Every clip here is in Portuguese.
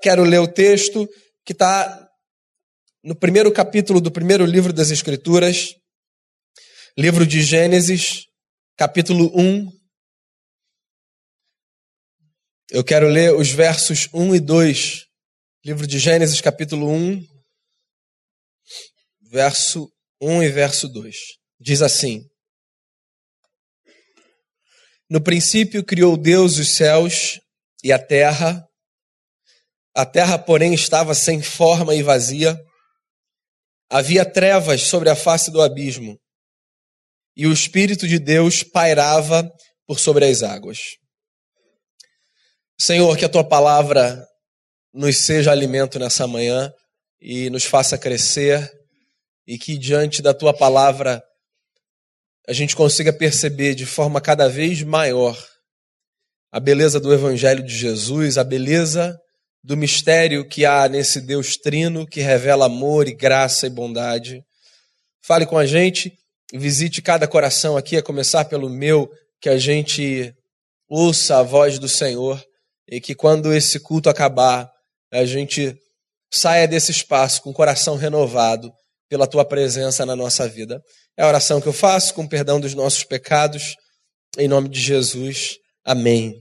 quero ler o texto que está no primeiro capítulo do primeiro livro das Escrituras, livro de Gênesis, capítulo 1. Eu quero ler os versos 1 e 2. Livro de Gênesis, capítulo 1, verso 1 e verso 2. Diz assim: No princípio criou Deus os céus e a terra. A terra, porém, estava sem forma e vazia. Havia trevas sobre a face do abismo, e o Espírito de Deus pairava por sobre as águas. Senhor, que a tua palavra nos seja alimento nessa manhã e nos faça crescer, e que diante da tua palavra a gente consiga perceber de forma cada vez maior a beleza do Evangelho de Jesus, a beleza do mistério que há nesse Deus trino que revela amor e graça e bondade. Fale com a gente, visite cada coração aqui, a começar pelo meu, que a gente ouça a voz do Senhor e que quando esse culto acabar, a gente saia desse espaço com o coração renovado pela tua presença na nossa vida. É a oração que eu faço com perdão dos nossos pecados, em nome de Jesus. Amém.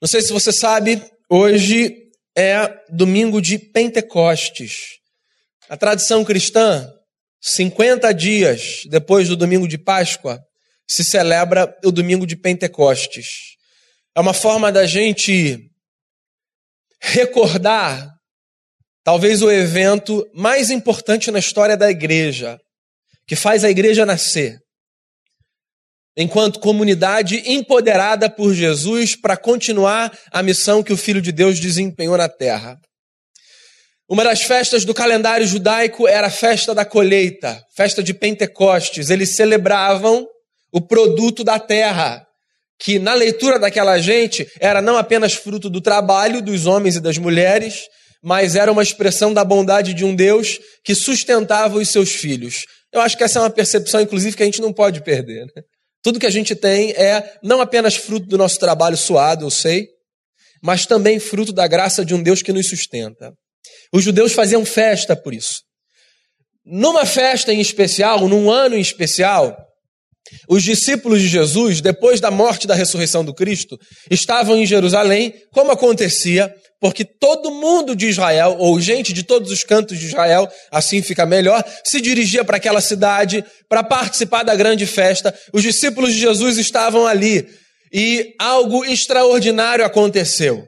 Não sei se você sabe, Hoje é domingo de Pentecostes. A tradição cristã, 50 dias depois do domingo de Páscoa, se celebra o domingo de Pentecostes. É uma forma da gente recordar talvez o evento mais importante na história da igreja, que faz a igreja nascer enquanto comunidade empoderada por Jesus para continuar a missão que o Filho de Deus desempenhou na terra. Uma das festas do calendário judaico era a festa da colheita, festa de Pentecostes. Eles celebravam o produto da terra, que na leitura daquela gente era não apenas fruto do trabalho dos homens e das mulheres, mas era uma expressão da bondade de um Deus que sustentava os seus filhos. Eu acho que essa é uma percepção, inclusive, que a gente não pode perder. Né? Tudo que a gente tem é não apenas fruto do nosso trabalho suado, eu sei, mas também fruto da graça de um Deus que nos sustenta. Os judeus faziam festa por isso. Numa festa em especial, num ano em especial, os discípulos de Jesus, depois da morte e da ressurreição do Cristo, estavam em Jerusalém, como acontecia, porque todo mundo de Israel, ou gente de todos os cantos de Israel, assim fica melhor, se dirigia para aquela cidade para participar da grande festa. Os discípulos de Jesus estavam ali e algo extraordinário aconteceu.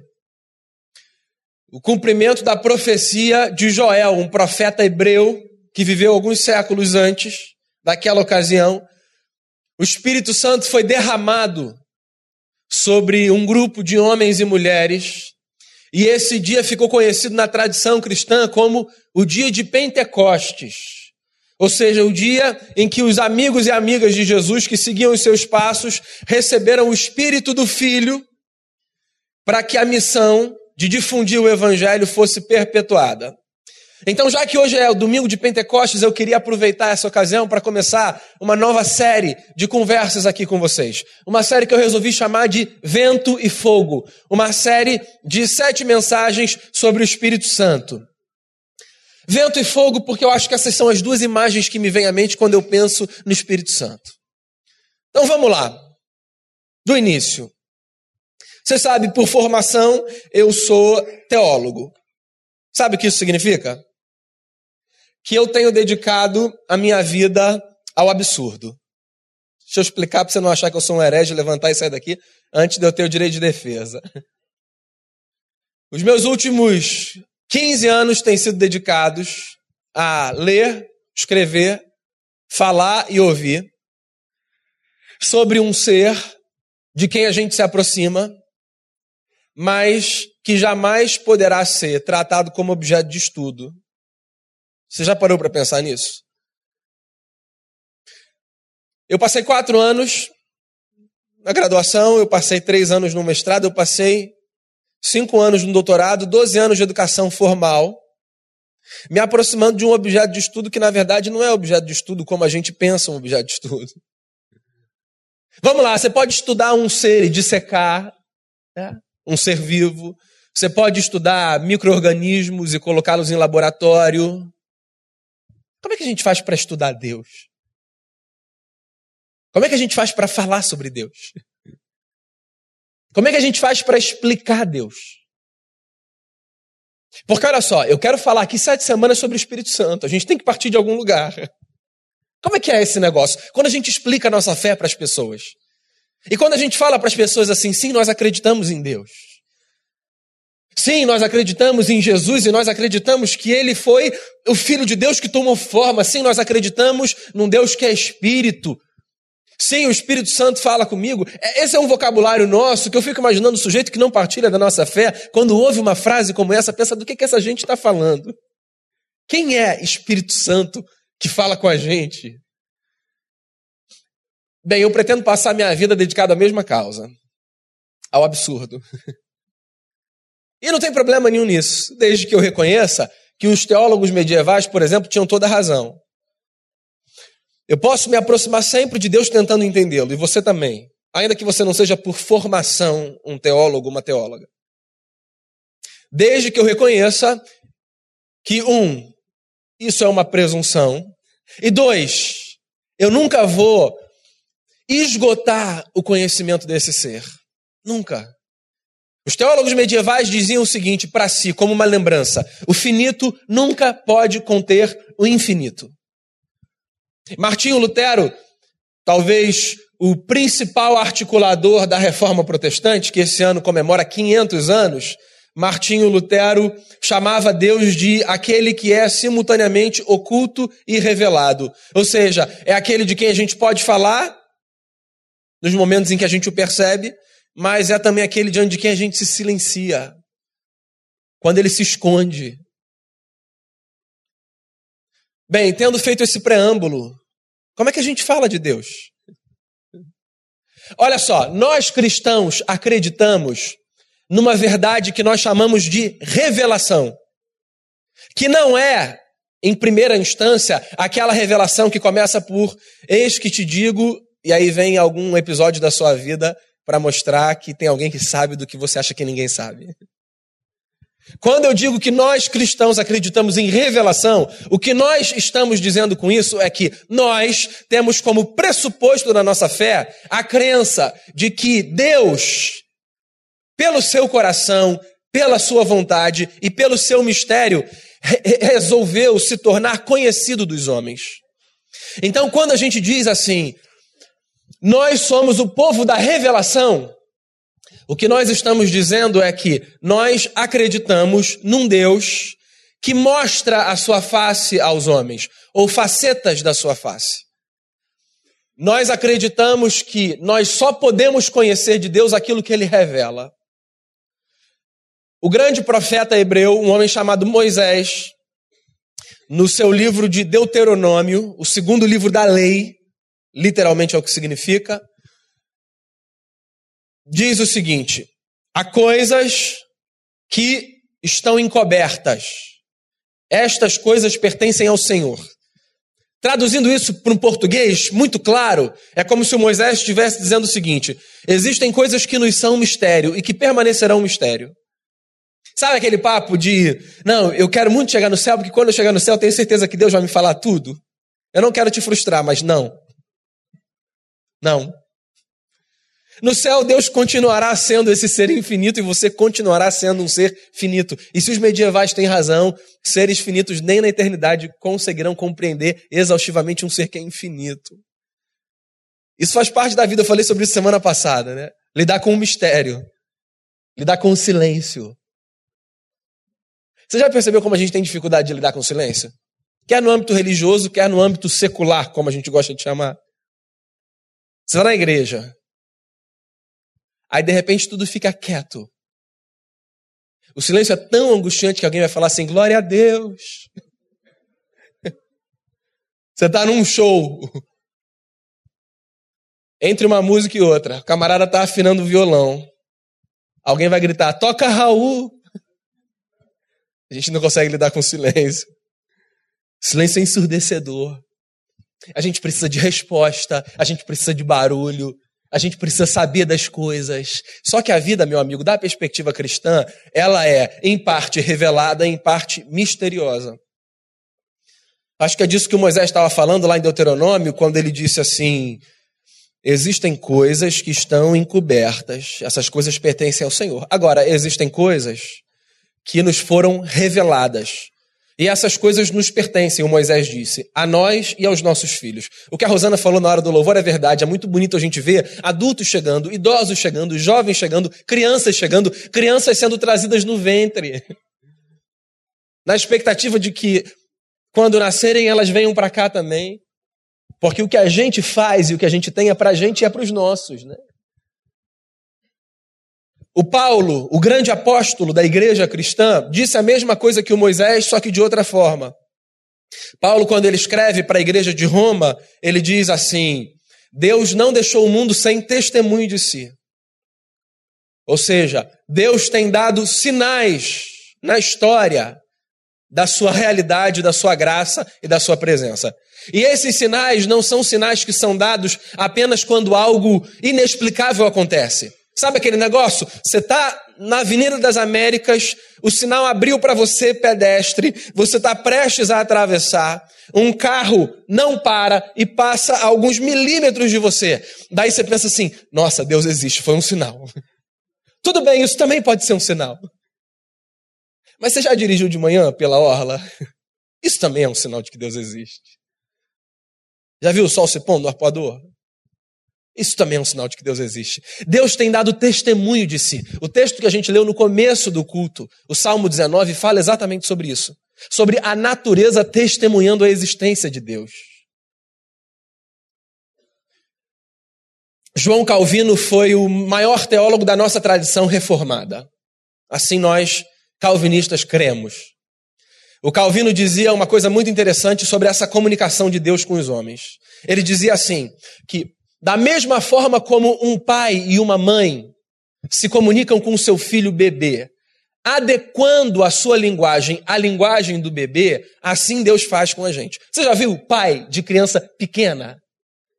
O cumprimento da profecia de Joel, um profeta hebreu que viveu alguns séculos antes daquela ocasião, o Espírito Santo foi derramado sobre um grupo de homens e mulheres, e esse dia ficou conhecido na tradição cristã como o dia de Pentecostes. Ou seja, o dia em que os amigos e amigas de Jesus que seguiam os seus passos receberam o Espírito do Filho para que a missão de difundir o Evangelho fosse perpetuada. Então, já que hoje é o domingo de Pentecostes, eu queria aproveitar essa ocasião para começar uma nova série de conversas aqui com vocês. Uma série que eu resolvi chamar de Vento e Fogo. Uma série de sete mensagens sobre o Espírito Santo. Vento e fogo, porque eu acho que essas são as duas imagens que me vêm à mente quando eu penso no Espírito Santo. Então vamos lá. Do início. Você sabe, por formação, eu sou teólogo. Sabe o que isso significa? Que eu tenho dedicado a minha vida ao absurdo. Deixa eu explicar para você não achar que eu sou um herege, levantar e sair daqui antes de eu ter o direito de defesa. Os meus últimos 15 anos têm sido dedicados a ler, escrever, falar e ouvir sobre um ser de quem a gente se aproxima, mas que jamais poderá ser tratado como objeto de estudo você já parou para pensar nisso? Eu passei quatro anos na graduação, eu passei três anos no mestrado, eu passei cinco anos no doutorado, doze anos de educação formal, me aproximando de um objeto de estudo que, na verdade, não é objeto de estudo como a gente pensa um objeto de estudo. Vamos lá, você pode estudar um ser e dissecar, né? um ser vivo, Você pode estudar micro-organismos e colocá-los em laboratório. Como é que a gente faz para estudar Deus? Como é que a gente faz para falar sobre Deus? Como é que a gente faz para explicar Deus? Porque olha só, eu quero falar aqui sete semanas sobre o Espírito Santo. A gente tem que partir de algum lugar. Como é que é esse negócio? Quando a gente explica a nossa fé para as pessoas. E quando a gente fala para as pessoas assim, sim, nós acreditamos em Deus. Sim, nós acreditamos em Jesus e nós acreditamos que ele foi o Filho de Deus que tomou forma. Sim, nós acreditamos num Deus que é Espírito. Sim, o Espírito Santo fala comigo. É, esse é um vocabulário nosso que eu fico imaginando o sujeito que não partilha da nossa fé, quando ouve uma frase como essa, pensa do que, que essa gente está falando. Quem é Espírito Santo que fala com a gente? Bem, eu pretendo passar minha vida dedicada à mesma causa, ao absurdo. E não tem problema nenhum nisso, desde que eu reconheça que os teólogos medievais, por exemplo, tinham toda a razão. Eu posso me aproximar sempre de Deus tentando entendê-lo, e você também, ainda que você não seja por formação um teólogo, uma teóloga. Desde que eu reconheça que, um, isso é uma presunção, e dois, eu nunca vou esgotar o conhecimento desse ser. Nunca. Os teólogos medievais diziam o seguinte para si, como uma lembrança: o finito nunca pode conter o infinito. Martinho Lutero, talvez o principal articulador da reforma protestante, que esse ano comemora 500 anos, Martinho Lutero chamava Deus de aquele que é simultaneamente oculto e revelado. Ou seja, é aquele de quem a gente pode falar nos momentos em que a gente o percebe, mas é também aquele diante de quem a gente se silencia, quando ele se esconde. Bem, tendo feito esse preâmbulo, como é que a gente fala de Deus? Olha só, nós cristãos acreditamos numa verdade que nós chamamos de revelação, que não é, em primeira instância, aquela revelação que começa por eis que te digo, e aí vem algum episódio da sua vida para mostrar que tem alguém que sabe do que você acha que ninguém sabe. Quando eu digo que nós cristãos acreditamos em revelação, o que nós estamos dizendo com isso é que nós temos como pressuposto da nossa fé a crença de que Deus, pelo seu coração, pela sua vontade e pelo seu mistério, resolveu se tornar conhecido dos homens. Então, quando a gente diz assim, nós somos o povo da revelação. O que nós estamos dizendo é que nós acreditamos num Deus que mostra a sua face aos homens, ou facetas da sua face. Nós acreditamos que nós só podemos conhecer de Deus aquilo que ele revela. O grande profeta hebreu, um homem chamado Moisés, no seu livro de Deuteronômio, o segundo livro da lei, literalmente é o que significa, diz o seguinte: há coisas que estão encobertas. Estas coisas pertencem ao Senhor. Traduzindo isso para um português muito claro, é como se o Moisés estivesse dizendo o seguinte: existem coisas que nos são mistério e que permanecerão mistério. Sabe aquele papo de, não, eu quero muito chegar no céu, porque quando eu chegar no céu eu tenho certeza que Deus vai me falar tudo? Eu não quero te frustrar, mas não. Não. No céu, Deus continuará sendo esse ser infinito e você continuará sendo um ser finito. E se os medievais têm razão, seres finitos nem na eternidade conseguirão compreender exaustivamente um ser que é infinito. Isso faz parte da vida, eu falei sobre isso semana passada, né? Lidar com o mistério, lidar com o silêncio. Você já percebeu como a gente tem dificuldade de lidar com o silêncio? Quer no âmbito religioso, quer no âmbito secular, como a gente gosta de chamar. Você vai na igreja. Aí de repente tudo fica quieto. O silêncio é tão angustiante que alguém vai falar assim: glória a Deus. Você está num show. Entre uma música e outra, o camarada está afinando o violão. Alguém vai gritar: toca Raul. A gente não consegue lidar com silêncio. Silêncio é ensurdecedor. A gente precisa de resposta, a gente precisa de barulho, a gente precisa saber das coisas. Só que a vida, meu amigo, da perspectiva cristã, ela é em parte revelada, em parte misteriosa. Acho que é disso que Moisés estava falando lá em Deuteronômio, quando ele disse assim: existem coisas que estão encobertas, essas coisas pertencem ao Senhor. Agora, existem coisas que nos foram reveladas. E essas coisas nos pertencem, o Moisés disse, a nós e aos nossos filhos. O que a Rosana falou na hora do louvor é verdade. É muito bonito a gente ver adultos chegando, idosos chegando, jovens chegando, crianças chegando, crianças sendo trazidas no ventre. Na expectativa de que, quando nascerem, elas venham para cá também. Porque o que a gente faz e o que a gente tem é para a gente e é para os nossos. Né? O Paulo, o grande apóstolo da igreja cristã, disse a mesma coisa que o Moisés, só que de outra forma. Paulo, quando ele escreve para a igreja de Roma, ele diz assim: Deus não deixou o mundo sem testemunho de si. Ou seja, Deus tem dado sinais na história da sua realidade, da sua graça e da sua presença. E esses sinais não são sinais que são dados apenas quando algo inexplicável acontece. Sabe aquele negócio? Você está na Avenida das Américas, o sinal abriu para você, pedestre, você está prestes a atravessar, um carro não para e passa a alguns milímetros de você. Daí você pensa assim: nossa, Deus existe, foi um sinal. Tudo bem, isso também pode ser um sinal. Mas você já dirigiu de manhã pela orla? Isso também é um sinal de que Deus existe. Já viu o sol se pondo no arpoador? Isso também é um sinal de que Deus existe. Deus tem dado testemunho de si. O texto que a gente leu no começo do culto, o Salmo 19, fala exatamente sobre isso. Sobre a natureza testemunhando a existência de Deus. João Calvino foi o maior teólogo da nossa tradição reformada. Assim nós, calvinistas, cremos. O Calvino dizia uma coisa muito interessante sobre essa comunicação de Deus com os homens. Ele dizia assim: que da mesma forma como um pai e uma mãe se comunicam com o seu filho bebê, adequando a sua linguagem à linguagem do bebê, assim Deus faz com a gente. Você já viu pai de criança pequena?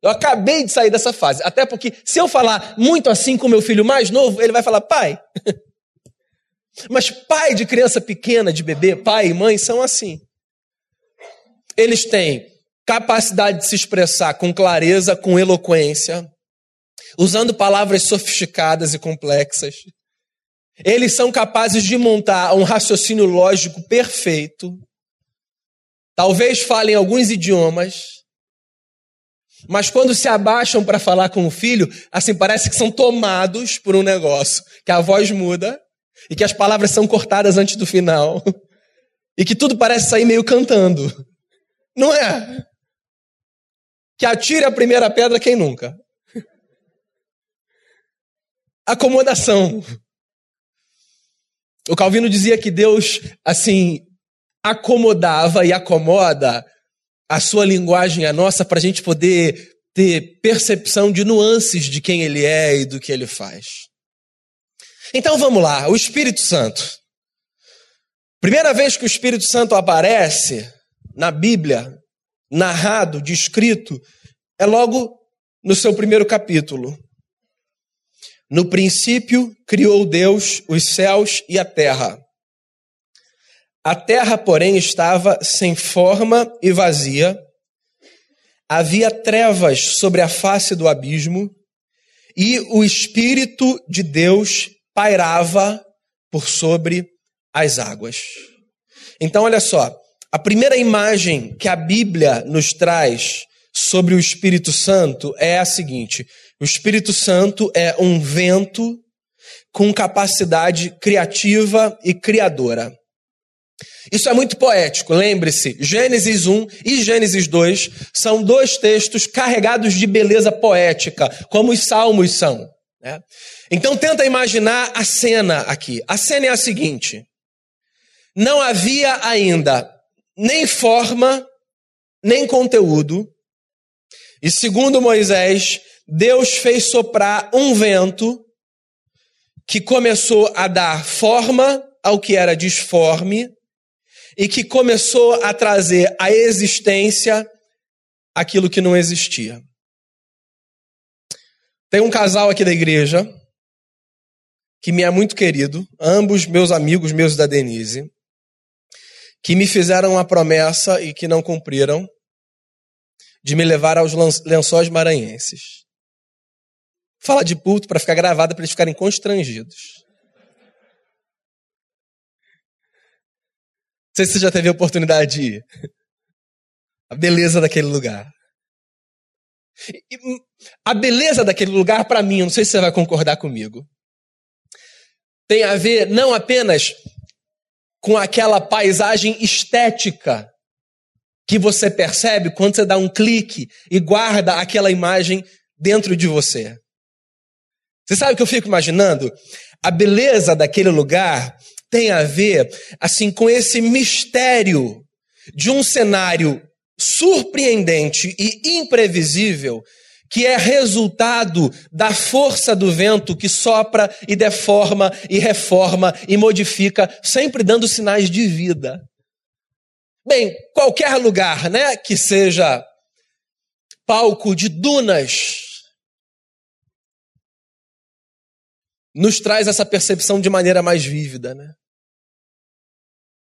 Eu acabei de sair dessa fase. Até porque, se eu falar muito assim com meu filho mais novo, ele vai falar, pai. Mas pai de criança pequena, de bebê, pai e mãe são assim. Eles têm capacidade de se expressar com clareza, com eloquência, usando palavras sofisticadas e complexas. Eles são capazes de montar um raciocínio lógico perfeito. Talvez falem alguns idiomas, mas quando se abaixam para falar com o filho, assim parece que são tomados por um negócio, que a voz muda e que as palavras são cortadas antes do final e que tudo parece sair meio cantando. Não é? Que atire a primeira pedra quem nunca. Acomodação. O Calvino dizia que Deus, assim, acomodava e acomoda a sua linguagem, a nossa, para a gente poder ter percepção de nuances de quem ele é e do que ele faz. Então vamos lá, o Espírito Santo. Primeira vez que o Espírito Santo aparece na Bíblia narrado, descrito, é logo no seu primeiro capítulo. No princípio criou Deus os céus e a terra. A terra, porém, estava sem forma e vazia. Havia trevas sobre a face do abismo, e o Espírito de Deus pairava por sobre as águas. Então, olha só, a primeira imagem que a Bíblia nos traz sobre o Espírito Santo é a seguinte: o Espírito Santo é um vento com capacidade criativa e criadora. Isso é muito poético, lembre-se, Gênesis 1 e Gênesis 2 são dois textos carregados de beleza poética, como os salmos são. Né? Então tenta imaginar a cena aqui. A cena é a seguinte: não havia ainda nem forma, nem conteúdo. E segundo Moisés, Deus fez soprar um vento que começou a dar forma ao que era disforme e que começou a trazer à existência aquilo que não existia. Tem um casal aqui da igreja que me é muito querido, ambos meus amigos, meus da Denise, que me fizeram uma promessa e que não cumpriram de me levar aos lençóis maranhenses. Fala de puto para ficar gravada para eles ficarem constrangidos. Não sei se você já teve a oportunidade de ir. A beleza daquele lugar. A beleza daquele lugar, para mim, não sei se você vai concordar comigo, tem a ver não apenas com aquela paisagem estética que você percebe quando você dá um clique e guarda aquela imagem dentro de você. Você sabe o que eu fico imaginando? A beleza daquele lugar tem a ver, assim, com esse mistério de um cenário surpreendente e imprevisível que é resultado da força do vento que sopra e deforma e reforma e modifica, sempre dando sinais de vida. Bem, qualquer lugar, né, que seja palco de dunas, nos traz essa percepção de maneira mais vívida, né?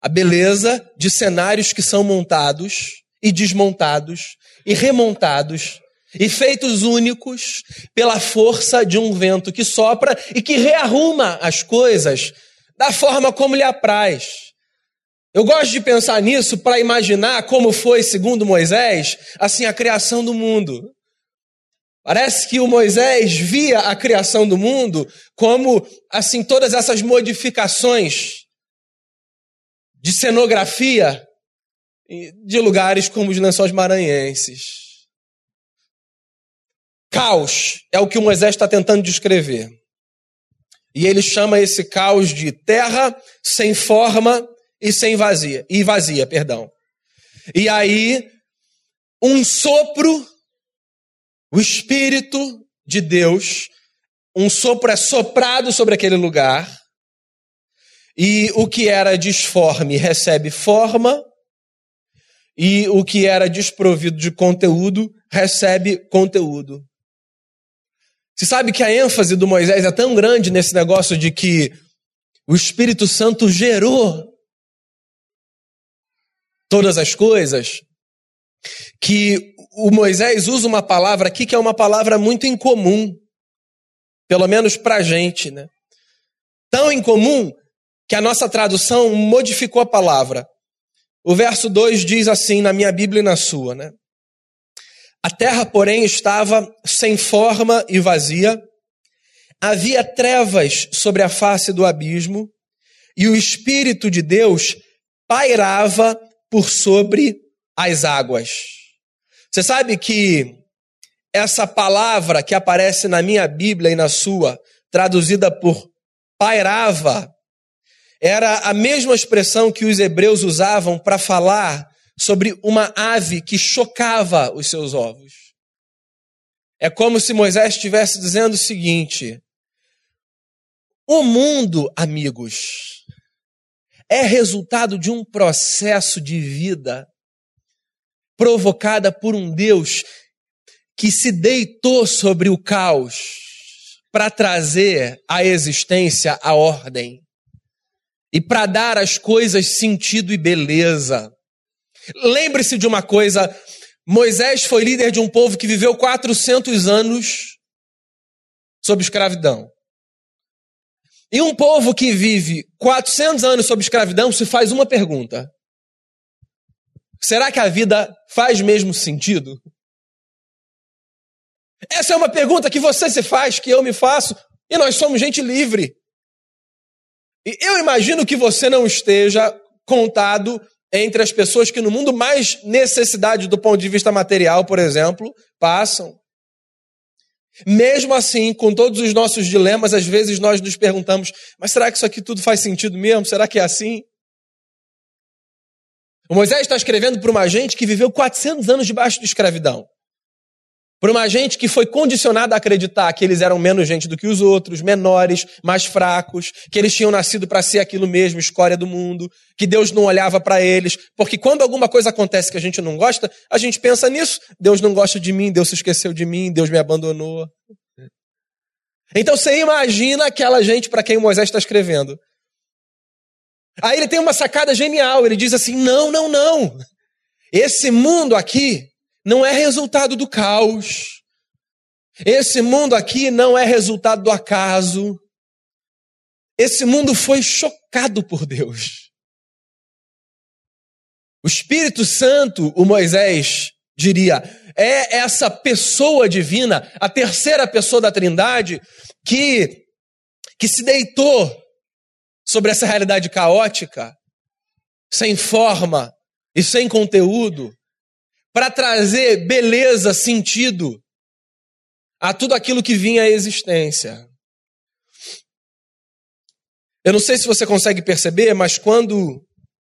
A beleza de cenários que são montados e desmontados e remontados e feitos únicos pela força de um vento que sopra e que rearruma as coisas da forma como lhe apraz. Eu gosto de pensar nisso para imaginar como foi, segundo Moisés, assim a criação do mundo. Parece que o Moisés via a criação do mundo como assim todas essas modificações de cenografia de lugares como os lençóis maranhenses. Caos é o que Moisés está tentando descrever. E ele chama esse caos de terra sem forma e sem vazia, e vazia, perdão. E aí um sopro, o espírito de Deus, um sopro é soprado sobre aquele lugar, e o que era disforme recebe forma, e o que era desprovido de conteúdo recebe conteúdo. Você sabe que a ênfase do Moisés é tão grande nesse negócio de que o Espírito Santo gerou todas as coisas, que o Moisés usa uma palavra aqui que é uma palavra muito incomum, pelo menos para a gente, né? Tão incomum que a nossa tradução modificou a palavra. O verso 2 diz assim na minha Bíblia e na sua, né? A terra, porém, estava sem forma e vazia, havia trevas sobre a face do abismo, e o Espírito de Deus pairava por sobre as águas. Você sabe que essa palavra que aparece na minha Bíblia e na sua, traduzida por pairava, era a mesma expressão que os hebreus usavam para falar sobre uma ave que chocava os seus ovos. É como se Moisés estivesse dizendo o seguinte: o mundo, amigos, é resultado de um processo de vida provocada por um Deus que se deitou sobre o caos para trazer à existência a ordem e para dar às coisas sentido e beleza. Lembre-se de uma coisa: Moisés foi líder de um povo que viveu 400 anos sob escravidão. E um povo que vive 400 anos sob escravidão se faz uma pergunta: será que a vida faz mesmo sentido? Essa é uma pergunta que você se faz, que eu me faço, e nós somos gente livre. E eu imagino que você não esteja contado entre as pessoas que no mundo mais necessidade do ponto de vista material, por exemplo, passam. Mesmo assim, com todos os nossos dilemas, às vezes nós nos perguntamos: mas será que isso aqui tudo faz sentido mesmo? Será que é assim? O Moisés está escrevendo para uma gente que viveu 400 anos debaixo de escravidão. Por uma gente que foi condicionada a acreditar que eles eram menos gente do que os outros, menores, mais fracos, que eles tinham nascido para ser aquilo mesmo, escória do mundo, que Deus não olhava para eles, porque quando alguma coisa acontece que a gente não gosta, a gente pensa nisso. Deus não gosta de mim, Deus se esqueceu de mim, Deus me abandonou. Então você imagina aquela gente para quem Moisés está escrevendo. Aí ele tem uma sacada genial. Ele diz assim: não, não, não. Esse mundo aqui não é resultado do caos. Esse mundo aqui não é resultado do acaso. Esse mundo foi chocado por Deus. O Espírito Santo, o Moisés diria, é essa pessoa divina, a terceira pessoa da Trindade, que, que se deitou sobre essa realidade caótica, sem forma e sem conteúdo, para trazer beleza, sentido a tudo aquilo que vinha à existência. Eu não sei se você consegue perceber, mas quando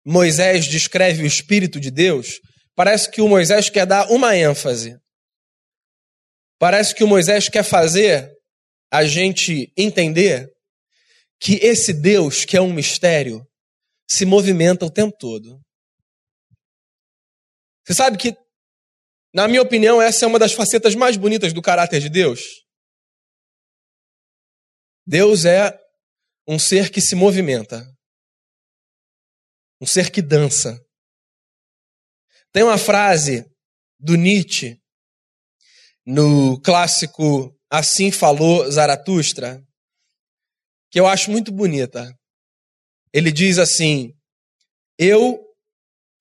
Moisés descreve o Espírito de Deus, parece que o Moisés quer dar uma ênfase. Parece que o Moisés quer fazer a gente entender que esse Deus, que é um mistério, se movimenta o tempo todo. Você sabe que, na minha opinião, essa é uma das facetas mais bonitas do caráter de Deus. Deus é um ser que se movimenta, um ser que dança. Tem uma frase do Nietzsche no clássico Assim Falou Zaratustra, que eu acho muito bonita. Ele diz assim: Eu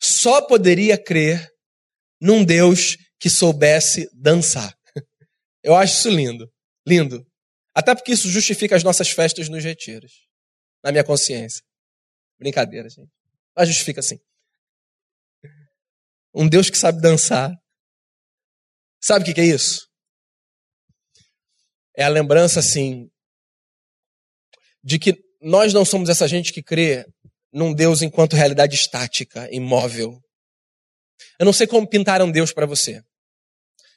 só poderia crer num Deus que soubesse dançar. Eu acho isso lindo, lindo. Até porque isso justifica as nossas festas nos retiros, na minha consciência. Brincadeira, gente. Mas justifica assim. Um Deus que sabe dançar. Sabe o que é isso? É a lembrança, assim, de que nós não somos essa gente que crê num Deus enquanto realidade estática, imóvel. Eu não sei como pintaram Deus para você.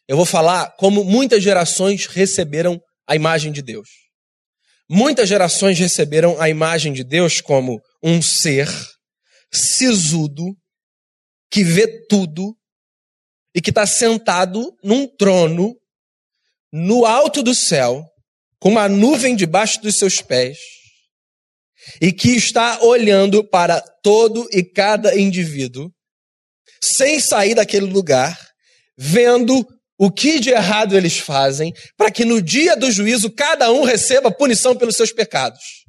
Eu vou falar como muitas gerações receberam a imagem de Deus. Muitas gerações receberam a imagem de Deus como um ser sisudo, que vê tudo e que está sentado num trono no alto do céu, com uma nuvem debaixo dos seus pés, e que está olhando para todo e cada indivíduo, sem sair daquele lugar, vendo o que de errado eles fazem, para que no dia do juízo cada um receba punição pelos seus pecados.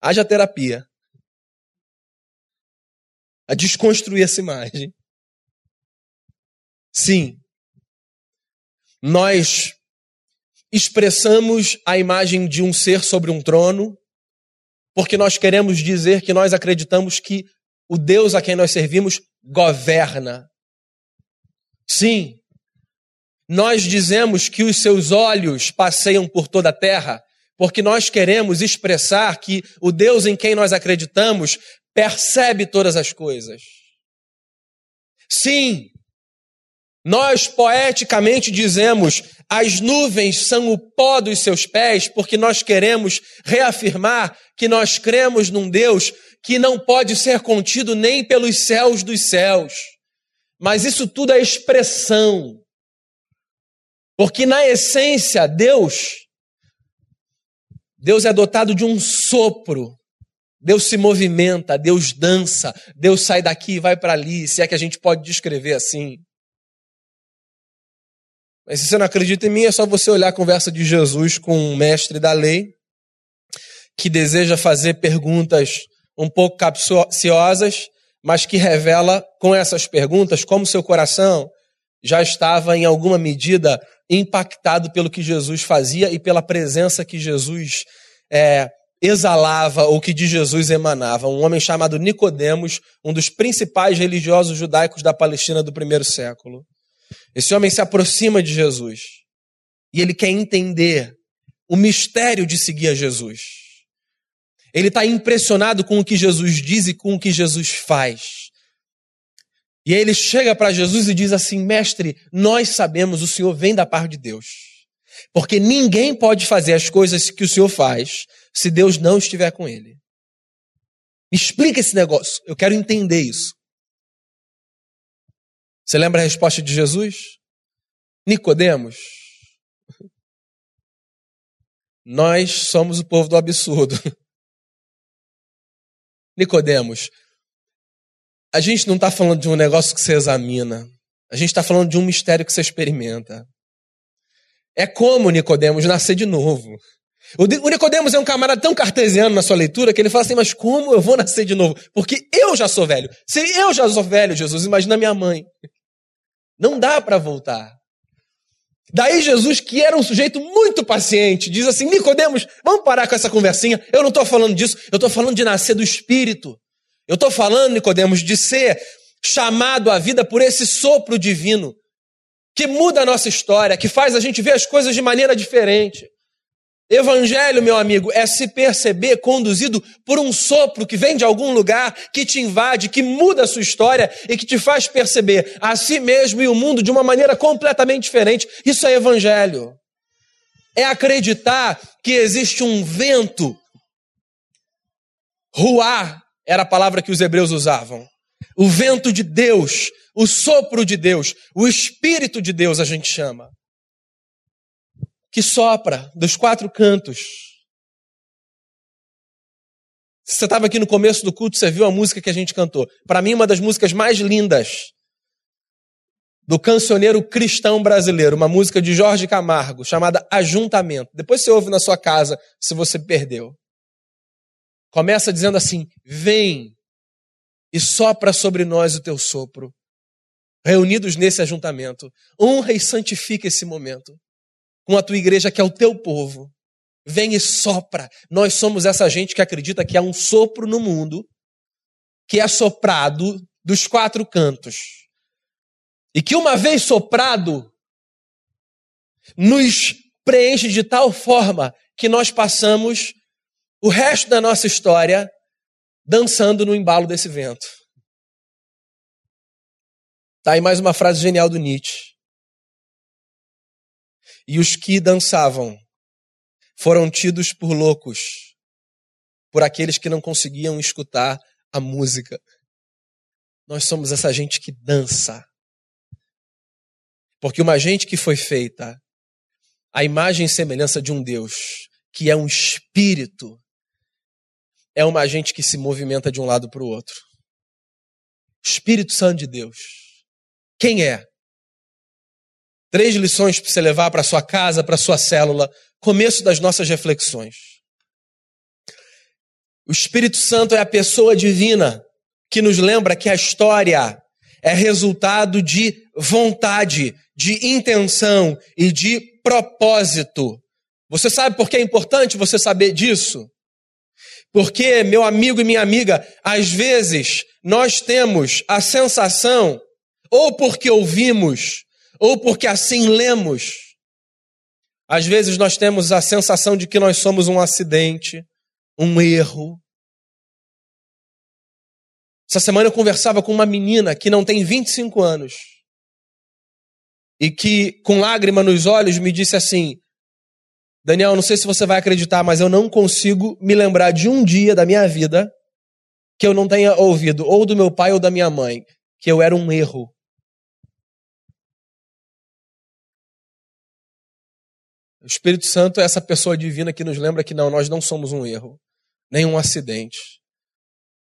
Haja terapia a desconstruir essa imagem. Sim, nós expressamos a imagem de um ser sobre um trono, porque nós queremos dizer que nós acreditamos que o Deus a quem nós servimos governa. Sim, nós dizemos que os seus olhos passeiam por toda a terra, porque nós queremos expressar que o Deus em quem nós acreditamos percebe todas as coisas. Sim, nós poeticamente dizemos: as nuvens são o pó dos seus pés, porque nós queremos reafirmar que nós cremos num Deus que não pode ser contido nem pelos céus dos céus. Mas isso tudo é expressão. Porque na essência, Deus, Deus é dotado de um sopro. Deus se movimenta, Deus dança, Deus sai daqui e vai para ali, se é que a gente pode descrever assim. Mas se você não acredita em mim, é só você olhar a conversa de Jesus com um mestre da lei, que deseja fazer perguntas um pouco capciosas, mas que revela com essas perguntas como seu coração já estava em alguma medida impactado pelo que Jesus fazia e pela presença que Jesus é, exalava ou que de Jesus emanava. Um homem chamado Nicodemos, um dos principais religiosos judaicos da Palestina do primeiro século. Esse homem se aproxima de Jesus e ele quer entender o mistério de seguir a Jesus. Ele está impressionado com o que Jesus diz e com o que Jesus faz. E aí ele chega para Jesus e diz assim: Mestre, nós sabemos o Senhor vem da parte de Deus. Porque ninguém pode fazer as coisas que o Senhor faz se Deus não estiver com ele. explica esse negócio. Eu quero entender isso. Você lembra a resposta de Jesus? Nicodemos, Nós somos o povo do absurdo. Nicodemos, a gente não está falando de um negócio que você examina. A gente está falando de um mistério que você experimenta. É como, Nicodemos, nascer de novo. O Nicodemos é um camarada tão cartesiano na sua leitura que ele fala assim: Mas como eu vou nascer de novo? Porque eu já sou velho. Se eu já sou velho, Jesus, imagina minha mãe. Não dá para voltar. Daí Jesus, que era um sujeito muito paciente, diz assim: Nicodemos, vamos parar com essa conversinha. Eu não estou falando disso, eu estou falando de nascer do Espírito. Eu estou falando, Nicodemos, de ser chamado à vida por esse sopro divino que muda a nossa história, que faz a gente ver as coisas de maneira diferente. Evangelho, meu amigo, é se perceber conduzido por um sopro que vem de algum lugar, que te invade, que muda a sua história e que te faz perceber a si mesmo e o mundo de uma maneira completamente diferente. Isso é evangelho. É acreditar que existe um vento. Ruar era a palavra que os hebreus usavam. O vento de Deus, o sopro de Deus, o Espírito de Deus a gente chama que sopra dos quatro cantos. Se você estava aqui no começo do culto, você viu a música que a gente cantou. Para mim, uma das músicas mais lindas do cancioneiro cristão brasileiro, uma música de Jorge Camargo, chamada Ajuntamento. Depois você ouve na sua casa, se você perdeu. Começa dizendo assim: Vem e sopra sobre nós o teu sopro. Reunidos nesse ajuntamento, honra e santifica esse momento com a tua igreja, que é o teu povo. Vem e sopra. Nós somos essa gente que acredita que há um sopro no mundo que é soprado dos quatro cantos. E que uma vez soprado, nos preenche de tal forma que nós passamos o resto da nossa história dançando no embalo desse vento. Tá aí mais uma frase genial do Nietzsche. E os que dançavam foram tidos por loucos, por aqueles que não conseguiam escutar a música. Nós somos essa gente que dança. Porque uma gente que foi feita a imagem e semelhança de um Deus, que é um espírito, é uma gente que se movimenta de um lado para o outro. Espírito Santo de Deus. Quem é? Três lições para você levar para sua casa, para sua célula, começo das nossas reflexões. O Espírito Santo é a pessoa divina que nos lembra que a história é resultado de vontade, de intenção e de propósito. Você sabe por que é importante você saber disso? Porque, meu amigo e minha amiga, às vezes nós temos a sensação, ou porque ouvimos, ou porque assim lemos. Às vezes nós temos a sensação de que nós somos um acidente, um erro. Essa semana eu conversava com uma menina que não tem 25 anos e que, com lágrima nos olhos, me disse assim: Daniel, não sei se você vai acreditar, mas eu não consigo me lembrar de um dia da minha vida que eu não tenha ouvido, ou do meu pai ou da minha mãe, que eu era um erro. O Espírito Santo é essa pessoa divina que nos lembra que não, nós não somos um erro, nem um acidente.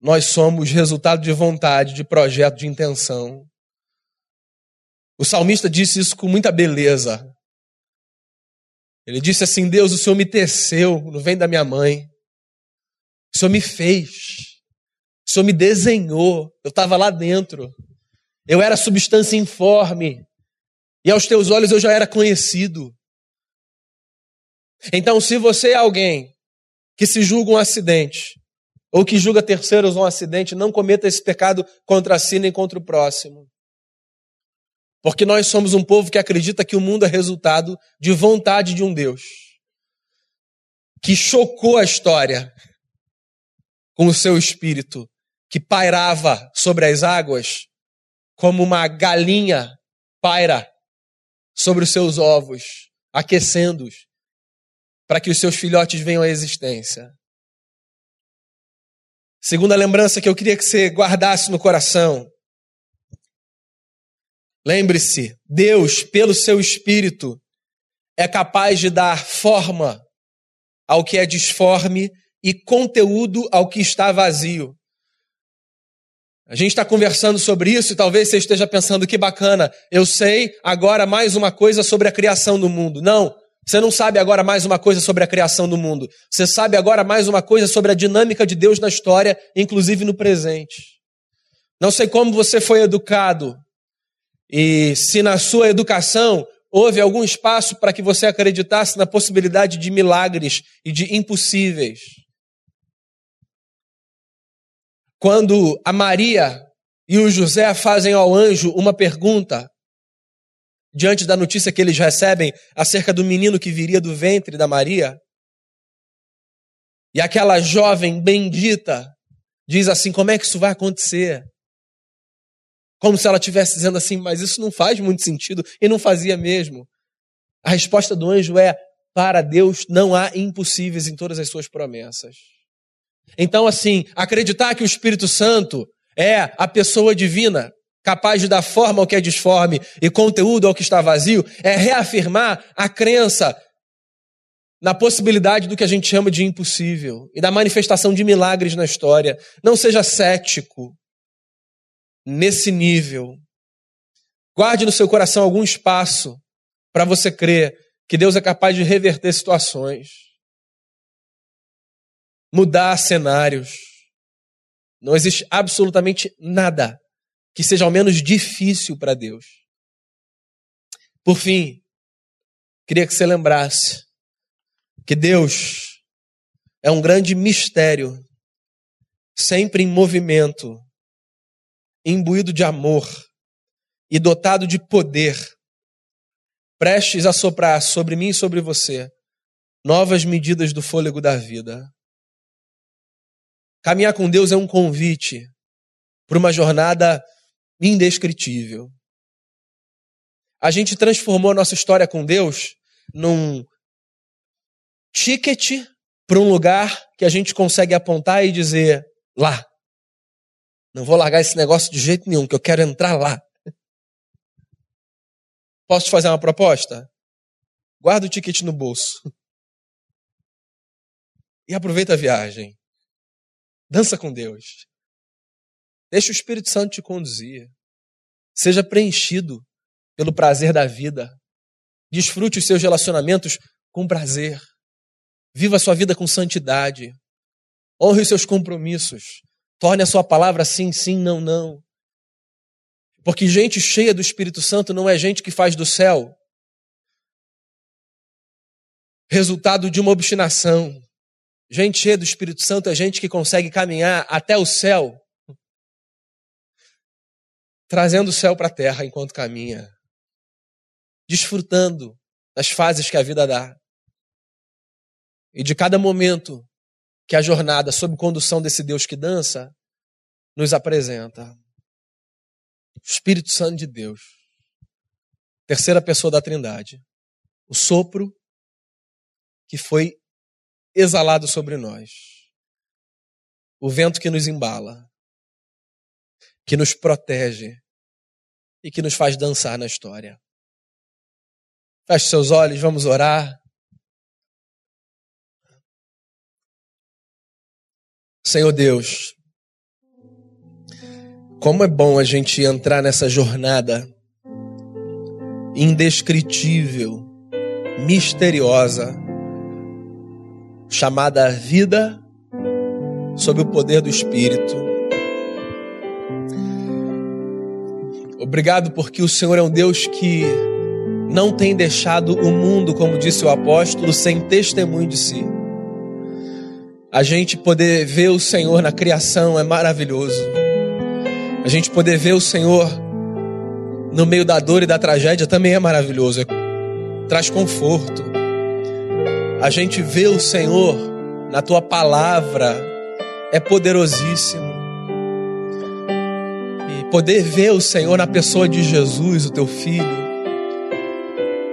Nós somos resultado de vontade, de projeto, de intenção. O salmista disse isso com muita beleza. Ele disse assim: Deus, o Senhor me teceu no vem da minha mãe. O Senhor me fez. O Senhor me desenhou. Eu estava lá dentro. Eu era substância informe. E aos teus olhos eu já era conhecido. Então, se você é alguém que se julga um acidente, ou que julga terceiros um acidente, não cometa esse pecado contra si nem contra o próximo. Porque nós somos um povo que acredita que o mundo é resultado de vontade de um Deus que chocou a história com o seu espírito, que pairava sobre as águas como uma galinha paira sobre os seus ovos, aquecendo-os para que os seus filhotes venham à existência. Segunda lembrança que eu queria que você guardasse no coração. Lembre-se, Deus, pelo seu Espírito, é capaz de dar forma ao que é disforme e conteúdo ao que está vazio. A gente está conversando sobre isso e talvez você esteja pensando que bacana, eu sei agora mais uma coisa sobre a criação do mundo. Não, você não sabe agora mais uma coisa sobre a criação do mundo. Você sabe agora mais uma coisa sobre a dinâmica de Deus na história, inclusive no presente. Não sei como você foi educado e se na sua educação houve algum espaço para que você acreditasse na possibilidade de milagres e de impossíveis. Quando a Maria e o José fazem ao anjo uma pergunta, diante da notícia que eles recebem acerca do menino que viria do ventre da Maria, e aquela jovem bendita diz assim: como é que isso vai acontecer? Como se ela estivesse dizendo assim, mas isso não faz muito sentido, e não fazia mesmo. A resposta do anjo é: para Deus não há impossíveis em todas as suas promessas. Então, assim, acreditar que o Espírito Santo é a pessoa divina, capaz de dar forma ao que é disforme e conteúdo ao que está vazio, é reafirmar a crença na possibilidade do que a gente chama de impossível e da manifestação de milagres na história. Não seja cético nesse nível. Guarde no seu coração algum espaço para você crer que Deus é capaz de reverter situações mudar cenários. Não existe absolutamente nada que seja ao menos difícil para Deus. Por fim, queria que você lembrasse que Deus é um grande mistério, sempre em movimento, imbuído de amor e dotado de poder, prestes a soprar sobre mim e sobre você novas medidas do fôlego da vida. Caminhar com Deus é um convite para uma jornada indescritível. A gente transformou a nossa história com Deus num ticket para um lugar que a gente consegue apontar e dizer: lá. Não vou largar esse negócio de jeito nenhum, que eu quero entrar lá. Posso te fazer uma proposta? Guarda o ticket no bolso. E aproveita a viagem. Dança com Deus. Deixa o Espírito Santo te conduzir. Seja preenchido pelo prazer da vida. Desfrute os seus relacionamentos com prazer. Viva a sua vida com santidade. Honre os seus compromissos. Torne a sua palavra sim, sim, não, não. Porque gente cheia do Espírito Santo não é gente que faz do céu resultado de uma obstinação, Gente cheia do Espírito Santo é gente que consegue caminhar até o céu, trazendo o céu para a terra enquanto caminha, desfrutando das fases que a vida dá. E de cada momento que a jornada, sob condução desse Deus que dança, nos apresenta. O Espírito Santo de Deus, terceira pessoa da Trindade, o sopro que foi exalado sobre nós. O vento que nos embala, que nos protege e que nos faz dançar na história. Feche seus olhos, vamos orar. Senhor Deus, como é bom a gente entrar nessa jornada indescritível, misteriosa, chamada vida sob o poder do Espírito. Obrigado porque o Senhor é um Deus que não tem deixado o mundo, como disse o apóstolo, sem testemunho de si. A gente poder ver o Senhor na criação é maravilhoso. A gente poder ver o Senhor no meio da dor e da tragédia também é maravilhoso. É, traz conforto. A gente vê o Senhor na tua palavra é poderosíssimo. Poder ver o Senhor na pessoa de Jesus, o teu filho,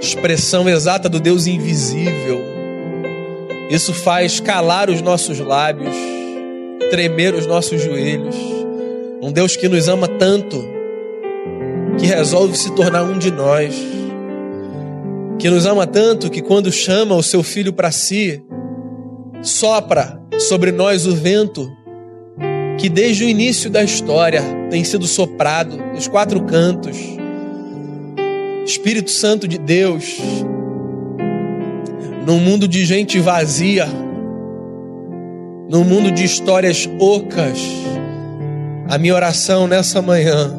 expressão exata do Deus invisível. Isso faz calar os nossos lábios, tremer os nossos joelhos. Um Deus que nos ama tanto, que resolve se tornar um de nós que nos ama tanto que quando chama o seu filho para si, Sopra sobre nós o vento que desde o início da história tem sido soprado dos quatro cantos. Espírito Santo de Deus, num mundo de gente vazia, num mundo de histórias ocas, a minha oração nessa manhã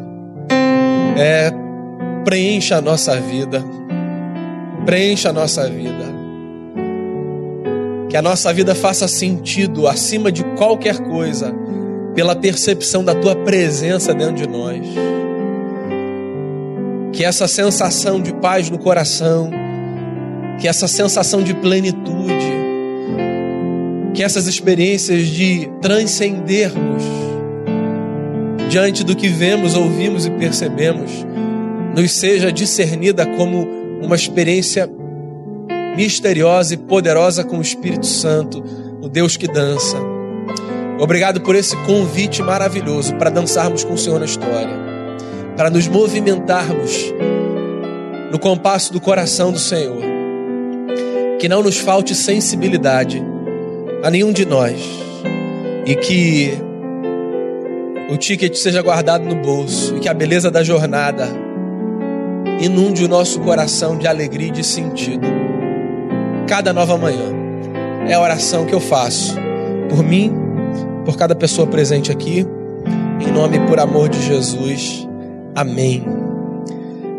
é preencha a nossa vida. Preencha a nossa vida. Que a nossa vida faça sentido acima de qualquer coisa, pela percepção da tua presença dentro de nós. Que essa sensação de paz no coração, que essa sensação de plenitude, que essas experiências de transcendermos diante do que vemos, ouvimos e percebemos, nos seja discernida como uma experiência misteriosa e poderosa com o Espírito Santo, o Deus que dança. Obrigado por esse convite maravilhoso para dançarmos com o Senhor na história, para nos movimentarmos no compasso do coração do Senhor. Que não nos falte sensibilidade a nenhum de nós e que o ticket seja guardado no bolso e que a beleza da jornada inunde o nosso coração de alegria e de sentido. Cada nova manhã é a oração que eu faço por mim, por cada pessoa presente aqui, em nome e por amor de Jesus. Amém.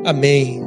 Amém.